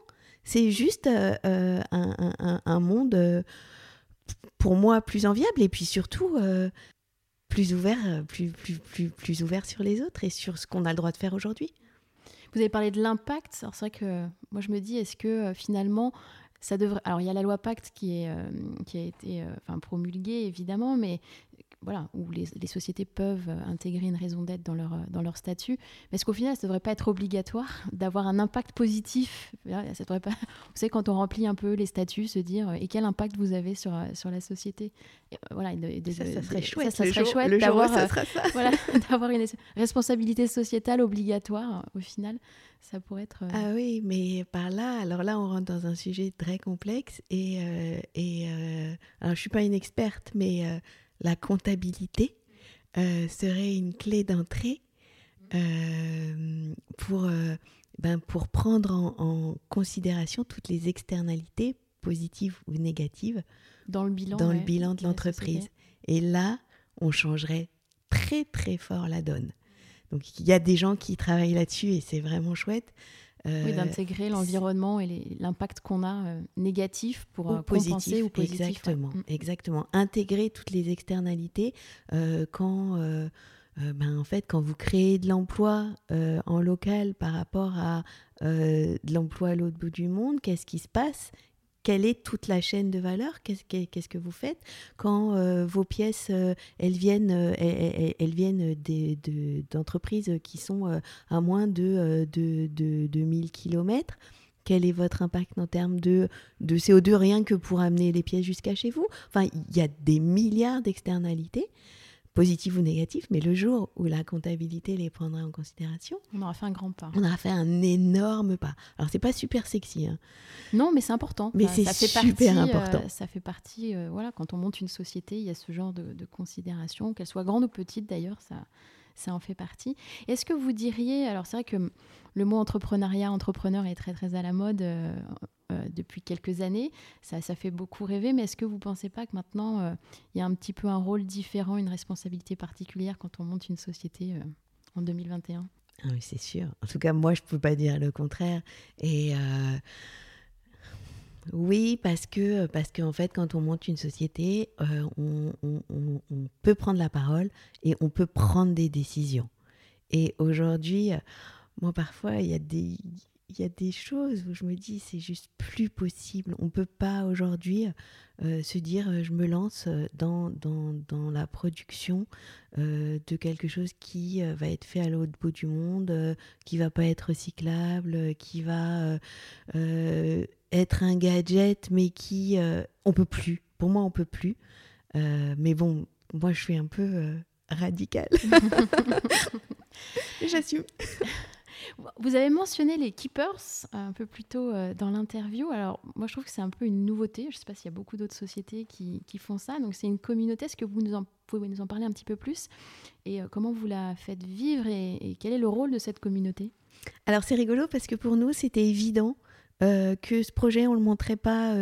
C'est juste euh, euh, un, monde, euh, pour moi, plus enviable et puis surtout plus ouvert, plus, plus, plus, plus ouvert sur les autres et sur ce qu'on a le droit de faire aujourd'hui. Vous avez parlé de l'impact. Alors c'est vrai que moi je me dis, est-ce que finalement ça devrait. Alors il y a la loi Pacte qui, est, qui a été enfin, promulguée évidemment, mais voilà, où les, sociétés peuvent euh, intégrer une raison d'être dans leur, euh, dans leur statut. Mais est-ce qu'au final, ça ne devrait pas être obligatoire d'avoir un impact positif? Ça devrait pas... Vous savez, quand on remplit un peu les statuts, se dire et quel impact vous avez sur, euh, sur la société? Voilà, ça, serait chouette. Ça, serait chouette d'avoir voilà, une responsabilité sociétale obligatoire au final. Ça pourrait être. Ah oui, mais par là, alors là, on rentre dans un sujet très complexe et, et alors je suis pas une experte, mais la comptabilité euh, serait une clé d'entrée euh, pour, euh, ben, pour prendre en, considération toutes les externalités positives ou négatives dans le bilan, dans le bilan de l'entreprise. Et là, on changerait très très fort la donne. Donc il y a des gens qui travaillent là-dessus et c'est vraiment chouette. Oui, euh, d'intégrer l'environnement et l'impact qu'on a euh, négatif pour euh, compenser ou positif. Exactement, mm. exactement. Intégrer toutes les externalités quand, ben, en fait, quand vous créez de l'emploi en local par rapport à de l'emploi à l'autre bout du monde, qu'est-ce qui se passe? Quelle est toute la chaîne de valeur Qu'est-ce que vous faites quand euh, vos pièces, euh, viennent, euh, elles, d'entreprises qui sont à moins de, de, de, de 1000 km quel est votre impact en termes de, de CO2 rien que pour amener les pièces jusqu'à chez vous? Enfin, il y a des milliards d'externalités positif ou négatif, mais le jour où la comptabilité les prendrait en considération, on aura fait un grand pas. On aura fait un énorme pas. Alors c'est pas super sexy. Hein. Non, mais c'est important. Mais c'est super important. Euh, ça fait partie, euh, voilà, quand on monte une société, il y a ce genre de, de considération, qu'elle soit grande ou petite d'ailleurs, ça, ça en fait partie. Est-ce que vous diriez, alors c'est vrai que le mot entrepreneuriat, entrepreneur est très très à la mode euh, euh, depuis quelques années, ça, fait beaucoup rêver, mais est-ce que vous ne pensez pas que maintenant euh, il y a un petit peu un rôle différent, une responsabilité particulière quand on monte une société en 2021 ah oui, c'est sûr. En tout cas, moi, je ne peux pas dire le contraire. Et oui, parce que parce qu'en fait, quand on monte une société, euh, on, peut prendre la parole et on peut prendre des décisions. Et aujourd'hui, moi, parfois, il y a des il y a des choses où je me dis c'est juste plus possible. On peut pas aujourd'hui euh, se dire euh, je me lance dans, dans, dans la production de quelque chose qui va être fait à l'autre bout du monde, qui va pas être recyclable, qui va être un gadget, mais qui euh, on peut plus. Pour moi, on peut plus. Euh, mais bon, moi, je suis un peu euh, radicale. J'assume. Vous avez mentionné les keepers un peu plus tôt euh, dans l'interview. Alors, moi, je trouve que c'est un peu une nouveauté. Je ne sais pas s'il y a beaucoup d'autres sociétés qui, font ça. Donc, c'est une communauté. Est-ce que vous nous en, pouvez nous en parler un petit peu plus? Et euh, comment vous la faites vivre et, quel est le rôle de cette communauté? Alors, c'est rigolo parce que pour nous, c'était évident euh, que ce projet, on ne le montrait pas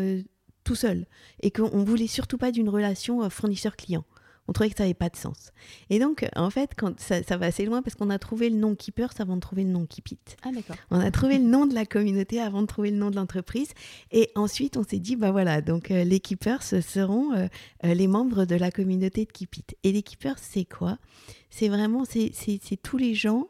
tout seul et qu'on ne voulait surtout pas d'une relation fournisseur-client on trouvait que ça n'avait pas de sens. Et donc, en fait, quand ça, va assez loin parce qu'on a trouvé le nom Keepers avant de trouver le nom Keep It. Ah, d'accord. On a trouvé le nom de la communauté avant de trouver le nom de l'entreprise. Et ensuite, on s'est dit, bah voilà, donc euh, les Keepers seront euh, euh, les membres de la communauté de Keep It. Et les Keepers, c'est quoi? C'est vraiment, c'est tous les gens,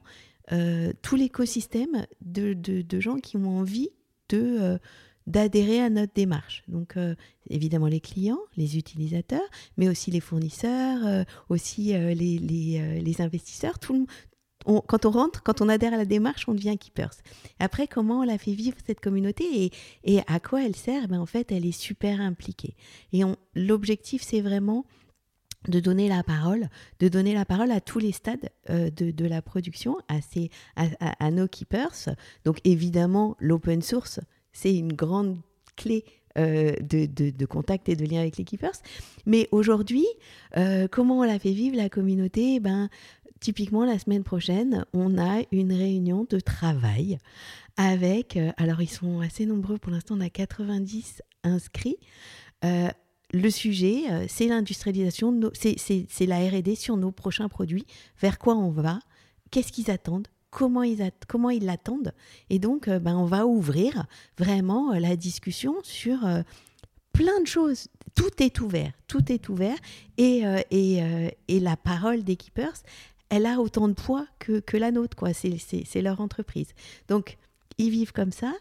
tout l'écosystème de, de, gens qui ont envie de d'adhérer à notre démarche. Donc euh, évidemment les clients, les utilisateurs, mais aussi les fournisseurs, euh, aussi euh, les, les, investisseurs. Tout quand on rentre, quand on adhère à la démarche, on devient keepers. Après, comment on la fait vivre cette communauté et, et à quoi elle sert? Ben, En fait, elle est super impliquée. Et l'objectif, c'est vraiment de donner la parole, de donner la parole à tous les stades de, de, la production, à, nos keepers. Donc évidemment, l'open source, c'est une grande clé euh, de, contact et de lien avec les keepers. Mais aujourd'hui, euh, comment on la fait vivre la communauté? Ben, Typiquement, la semaine prochaine, on a une réunion de travail avec, euh, alors ils sont assez nombreux pour l'instant, on a 90 inscrits. Le sujet, c'est l'industrialisation, c'est la RD sur nos prochains produits, vers quoi on va, qu'est-ce qu'ils attendent, comment ils, l'attendent? Et donc, euh, ben, on va ouvrir vraiment euh, la discussion sur euh, plein de choses. Tout est ouvert, tout est ouvert. Et, et, la parole des keepers, elle a autant de poids que, que la nôtre, quoi. C'est leur entreprise. Donc, ils vivent comme ça.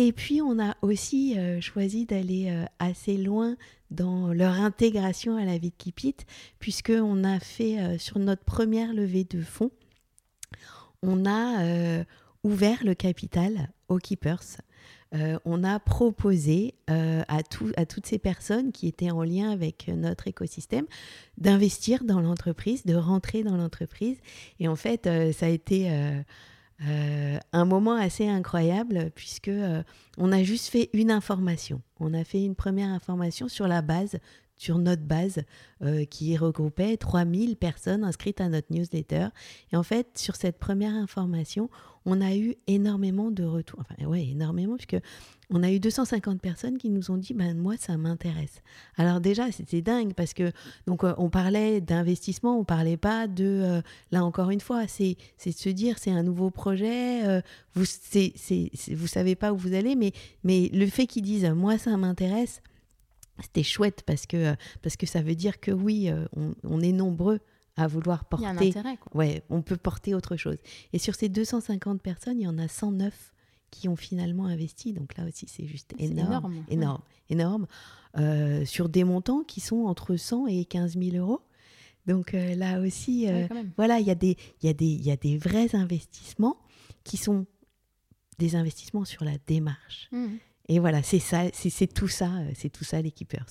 Et puis, on a aussi choisi d'aller assez loin dans leur intégration à la vie de Kipit, puisqu'on a fait sur notre première levée de fonds, on a euh, ouvert le capital aux keepers. Euh, on a proposé euh, à, à, toutes ces personnes qui étaient en lien avec notre écosystème d'investir dans l'entreprise, de rentrer dans l'entreprise. Et en fait, ça a été un moment assez incroyable puisque on a juste fait une information. On a fait une première information sur la base sur notre base euh, qui regroupait 3000 personnes inscrites à notre newsletter. Et en fait, sur cette première information, on a eu énormément de retours. Enfin, ouais, énormément, puisque on a eu 250 personnes qui nous ont dit ben moi ça m'intéresse. Alors déjà c'était dingue parce que donc euh, on parlait d'investissement, on parlait pas de euh, là encore une fois c'est c'est de se dire c'est un nouveau projet, vous c'est vous savez pas où vous allez mais mais le fait qu'ils disent moi ça m'intéresse c'était chouette parce que, parce que ça veut dire que oui, euh, on, est nombreux à vouloir porter. Il y a un intérêt. Ouais, on peut porter autre chose. Et sur ces 250 personnes, il y en a 109 qui ont finalement investi. Donc là aussi, c'est juste énorme. Énorme. Énorme. énorme euh, sur des montants qui sont entre 100 et 15 000 euros. Donc euh, là aussi, voilà, il y, a des, y, a des, y a des vrais investissements qui sont des investissements sur la démarche. Mmh. Et voilà, c'est ça, c'est tout ça, euh, c'est tout ça les keepers.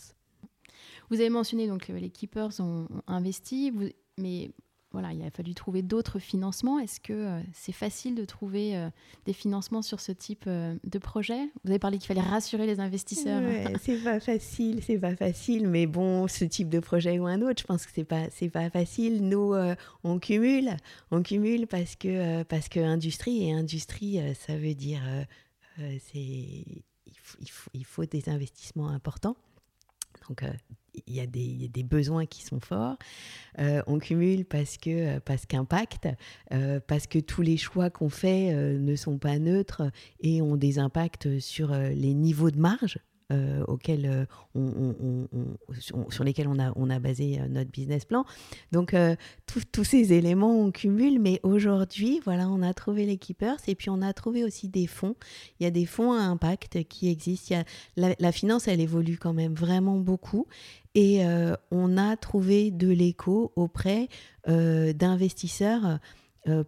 Vous avez mentionné donc euh, les keepers ont, investi, mais voilà, il a fallu trouver d'autres financements. Est-ce que euh, c'est facile de trouver des financements sur ce type de projet? Vous avez parlé qu'il fallait rassurer les investisseurs. c'est pas facile, c'est pas facile, mais bon, ce type de projet ou un autre, je pense que c'est pas c'est pas facile. Nous, on cumule, on cumule parce que parce que industrie et industrie, ça veut dire c'est il faut, des investissements importants. Donc, euh, il y, a des, besoins qui sont forts. Euh, on cumule parce que parce qu'impact, euh, parce que tous les choix qu'on fait ne sont pas neutres et ont des impacts sur les niveaux de marge euh, euh, sur lesquels on a, on a basé euh, notre business plan. Donc, tous ces éléments, on cumule, mais aujourd'hui, voilà, on a trouvé les keepers et puis on a trouvé aussi des fonds. Il y a des fonds à impact qui existent. Il y a, la, finance, elle évolue quand même vraiment beaucoup. Et on a trouvé de l'écho auprès d'investisseurs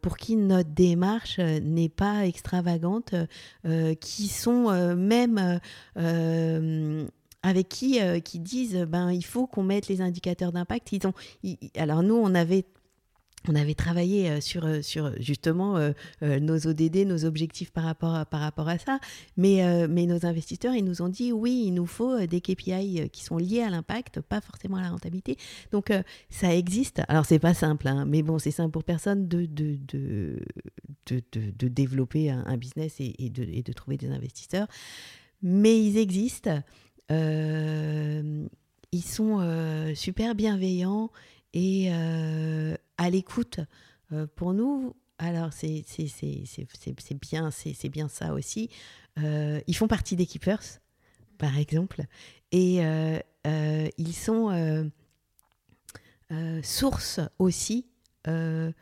pour qui notre démarche euh, n'est pas extravagante, euh, qui sont même avec qui qui disent ben il faut qu'on mette les indicateurs d'impact. Ils ont, alors nous on avait on avait travaillé euh, sur, euh, sur justement euh, nos ODD, nos objectifs par rapport à, par rapport à ça. Mais, mais nos investisseurs, ils nous ont dit oui, il nous faut des KPI qui sont liés à l'impact, pas forcément à la rentabilité. Donc ça existe. Alors c'est pas simple, hein, mais bon, c'est simple pour personne de, de, de, de, développer un, business et, de, et, de, trouver des investisseurs. Mais ils existent. ils sont super bienveillants et à l'écoute. Euh, pour nous, alors c'est bien, bien ça aussi. Euh, ils font partie des Keepers, par exemple, et euh, ils sont source aussi. ils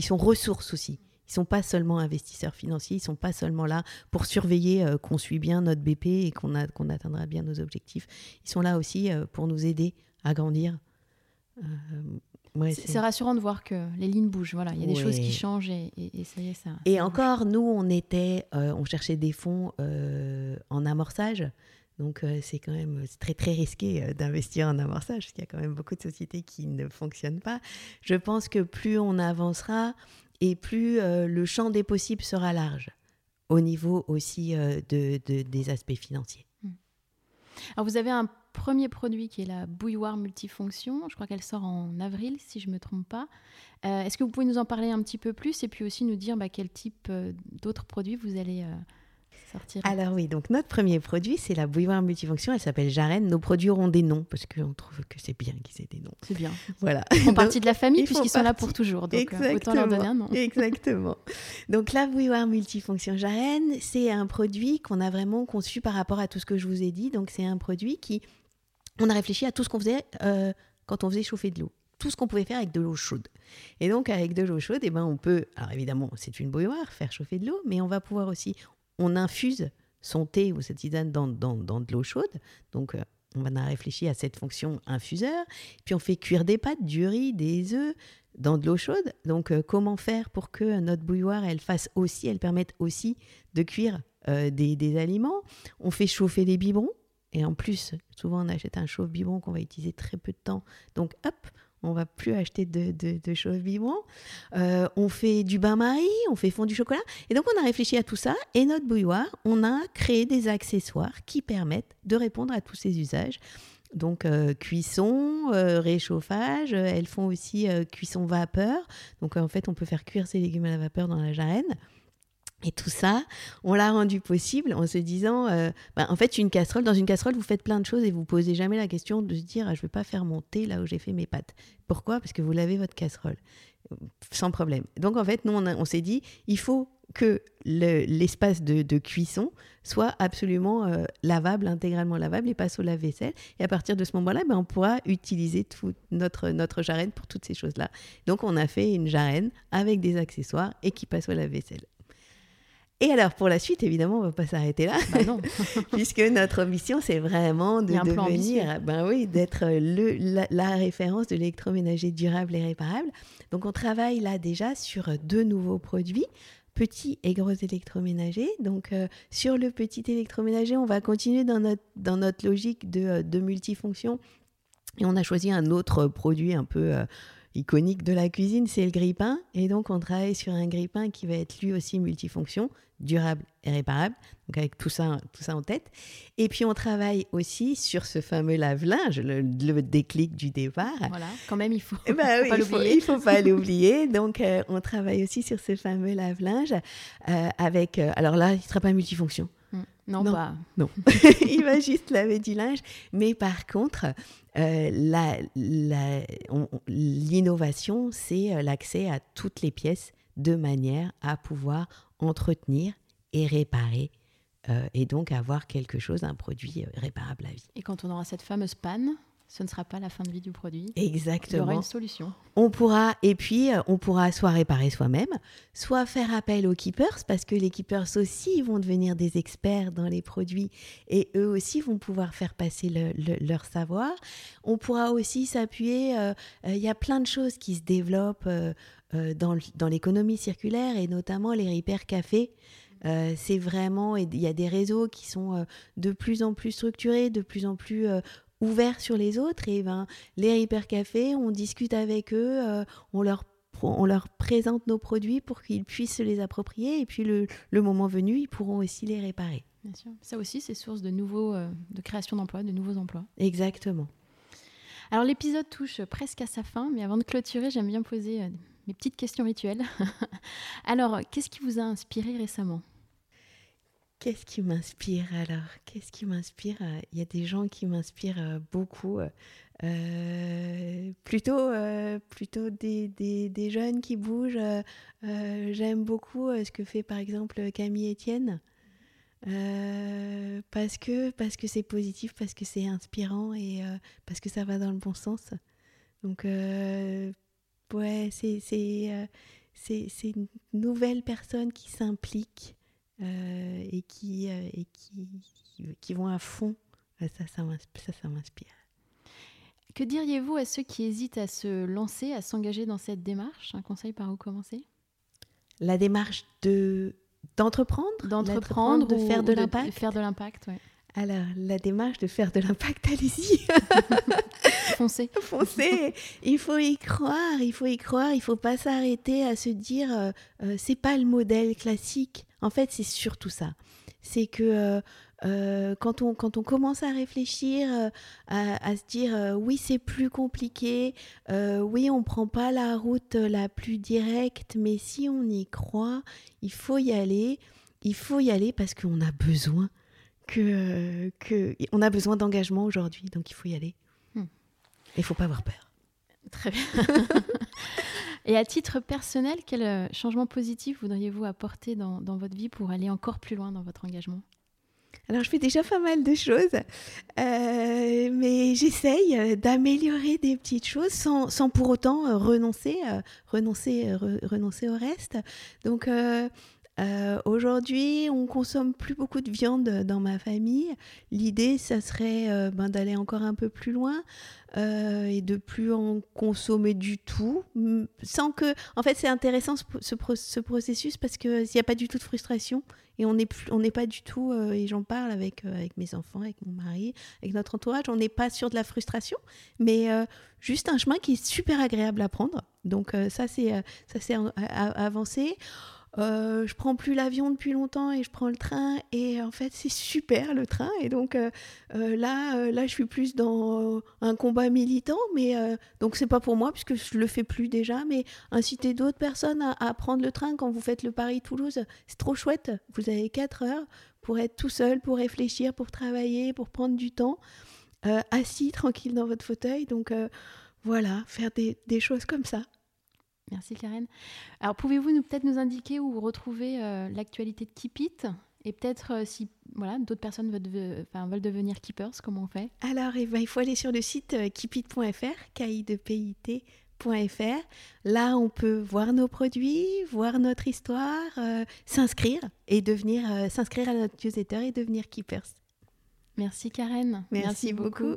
sont ressources aussi. Ils sont pas seulement investisseurs financiers, ils sont pas seulement là pour surveiller qu'on suit bien notre BP et qu'on qu'on atteindra bien nos objectifs. Ils sont là aussi pour nous aider à grandir c'est rassurant de voir que les lignes bougent. Voilà, il y a des choses qui changent et, ça y est, ça. Et encore, nous, on était, euh, on cherchait des fonds euh, en amorçage. Donc euh, c'est quand même très très risqué d'investir en amorçage parce qu'il y a quand même beaucoup de sociétés qui ne fonctionnent pas. Je pense que plus on avancera et plus le champ des possibles sera large au niveau aussi de, des aspects financiers. Alors vous avez un premier produit qui est la bouilloire multifonction. Je crois qu'elle sort en avril, si je ne me trompe pas. Euh, est-ce que vous pouvez nous en parler un petit peu plus et puis aussi nous dire bah, quel type euh, d'autres produits vous allez euh, sortir Alors oui, donc notre premier produit, c'est la bouilloire multifonction. Elle s'appelle Jarenne. Nos produits auront des noms parce qu'on trouve que c'est bien qu'ils aient des noms. C'est bien. Voilà. Ils font partie de la famille puisqu'ils sont là pour toujours. Donc autant leur donner un nom. Exactement. Donc la bouilloire multifonction Jarenne, c'est un produit qu'on a vraiment conçu par rapport à tout ce que je vous ai dit. Donc c'est un produit qui on a réfléchi à tout ce qu'on faisait euh, quand on faisait chauffer de l'eau. Tout ce qu'on pouvait faire avec de l'eau chaude. Et donc, avec de l'eau chaude, eh ben, on peut. Alors, évidemment, c'est une bouilloire, faire chauffer de l'eau, mais on va pouvoir aussi. On infuse son thé ou sa tisane dans, dans, de l'eau chaude. Donc, euh, on a réfléchi à cette fonction infuseur. Puis, on fait cuire des pâtes, du riz, des œufs dans de l'eau chaude. Donc, euh, comment faire pour que notre bouilloire, elle fasse aussi, elle permette aussi de cuire des, des, aliments? On fait chauffer les biberons. Et en plus, souvent on achète un chauffe-biberon qu'on va utiliser très peu de temps. Donc hop, on va plus acheter de, de, chauffe-biberon. Euh, on fait du bain-marie, on fait fond du chocolat. Et donc on a réfléchi à tout ça. Et notre bouilloire, on a créé des accessoires qui permettent de répondre à tous ces usages. Donc euh, cuisson, euh, réchauffage, elles font aussi cuisson vapeur. Donc en fait, on peut faire cuire ses légumes à la vapeur dans la jarenne. Et tout ça, on l'a rendu possible en se disant, euh, bah, en fait, une casserole, dans une casserole, vous faites plein de choses et vous posez jamais la question de se dire, ah, je ne vais pas faire mon thé là où j'ai fait mes pâtes. Pourquoi? Parce que vous lavez votre casserole, sans problème. Donc en fait, nous, on, s'est dit, il faut que l'espace de, cuisson soit absolument euh, lavable, intégralement lavable et passe au lave-vaisselle. Et à partir de ce moment-là, ben, on pourra utiliser toute notre, notre jarenne pour toutes ces choses-là. Donc on a fait une jarenne avec des accessoires et qui passe au lave-vaisselle. Et alors, pour la suite, évidemment, on ne va pas s'arrêter là. Bah non. puisque notre mission, c'est vraiment de devenir, ben oui, d'être la, la, référence de l'électroménager durable et réparable. Donc, on travaille là déjà sur deux nouveaux produits petits et gros électroménagers. Donc, euh, sur le petit électroménager, on va continuer dans notre, dans notre logique de, euh, de multifonction. Et on a choisi un autre produit un peu euh, iconique de la cuisine, c'est le grille-pain. Et donc, on travaille sur un grille-pain qui va être lui aussi multifonction, durable et réparable. Donc, avec tout ça, tout ça en tête. Et puis, on travaille aussi sur ce fameux lave-linge, le, déclic du départ. Voilà, quand même, il faut, eh ben faut pas l'oublier. Il faut pas l'oublier. Donc, euh, on travaille aussi sur ce fameux lave-linge euh, avec. Euh, alors là, il ne sera pas multifonction. Non, non, pas. Non. il va juste laver du linge. Mais par contre, euh, l'innovation, c'est euh, l'accès à toutes les pièces de manière à pouvoir entretenir et réparer euh, et donc avoir quelque chose, un produit réparable à vie. Et quand on aura cette fameuse panne, ce ne sera pas la fin de vie du produit. Exactement. Il y aura une solution. On pourra, et puis, euh, on pourra soit réparer soi-même, soit faire appel aux keepers, parce que les keepers aussi vont devenir des experts dans les produits, et eux aussi vont pouvoir faire passer leur savoir. On pourra aussi s'appuyer, euh, euh, il y a plein de choses qui se développent dans, dans l'économie circulaire, et notamment les repair cafés. c'est vraiment, il y a des réseaux qui sont de plus en plus structurés, de plus en plus ouverts sur les autres. Et ben, les hypercafés, on discute avec eux, on leur on leur présente nos produits pour qu'ils puissent se les approprier et puis le, moment venu, ils pourront aussi les réparer. Bien sûr. Ça aussi, c'est source de nouveaux, de création d'emplois, de nouveaux emplois. Exactement. Alors l'épisode touche presque à sa fin, mais avant de clôturer, j'aime bien poser euh, mes petites questions rituelles. alors, qu'est-ce qui vous a inspiré récemment? Qu'est-ce qui m'inspire alors? Qu'est-ce qui m'inspire? Il y a des gens qui m'inspirent euh, beaucoup. Euh, plutôt plutôt des, des, jeunes qui bougent. J'aime beaucoup ce que fait par exemple Camille Etienne. Euh, parce que parce que c'est positif, parce que c'est inspirant et euh, parce que ça va dans le bon sens. Donc euh, ouais, c'est c'est une nouvelle personne qui s'implique et qui et qui, qui vont à fond. Ça ça ça m'inspire. Que diriez-vous à ceux qui hésitent à se lancer, à s'engager dans cette démarche? Un conseil par où commencer? La démarche de D'entreprendre? D'entreprendre, de faire de l'impact? Faire de l'impact. Alors, la démarche de faire de l'impact, allez-y. Foncez. Foncez. Il faut y croire, il faut y croire, il faut pas s'arrêter à se dire euh, euh, c'est pas le modèle classique. En fait, c'est surtout ça. C'est que euh, euh, quand, on, quand on commence à réfléchir, euh, à, se dire oui c'est plus compliqué, oui on prend pas la route la plus directe, mais si on y croit, il faut y aller, il faut y aller parce qu'on a besoin que, que on a besoin d'engagement aujourd'hui, donc il faut y aller. Hmm. Il faut pas avoir peur. Très bien. Et à titre personnel, quel changement positif voudriez-vous apporter dans, dans votre vie pour aller encore plus loin dans votre engagement? Alors, je fais déjà pas mal de choses, euh, mais j'essaye euh, d'améliorer des petites choses sans, sans pour autant euh, renoncer, renoncer, renoncer au reste. Donc, aujourd'hui, on consomme plus beaucoup de viande dans ma famille. L'idée, ça serait ben, d'aller encore un peu plus loin. et de plus en consommer du tout, sans que... En fait, c'est intéressant ce, ce, processus parce qu'il n'y a pas du tout de frustration et on n'est on n'est pas du tout euh, et j'en parle avec euh, mes enfants avec mon mari avec notre entourage on n'est pas sur de la frustration mais euh, juste un chemin qui est super agréable à prendre donc ça c'est ça c'est avancé euh, je prends plus l'avion depuis longtemps et je prends le train. Et en fait c'est super le train. Et donc euh, euh, là là je suis plus dans un combat militant mais donc c'est pas pour moi puisque je le fais plus déjà. Mais inciter d'autres personnes à, prendre le train quand vous faites le Paris Toulouse c'est trop chouette. Vous avez 4 heures pour être tout seul pour réfléchir pour travailler pour prendre du temps assis tranquille dans votre fauteuil. Donc voilà faire des choses comme ça Merci Karen. Alors pouvez-vous nous, peut-être nous indiquer où vous retrouvez euh, l'actualité de Keep It et peut-être euh, si voilà, d'autres personnes veulent, veulent, devenir keepers, comment on fait? Alors eh ben, il faut aller sur le site euh, keepit.fr, ki de Là, on peut voir nos produits, voir notre histoire, s'inscrire et devenir s'inscrire à notre newsletter et devenir keepers. Merci Karen. Merci, beaucoup.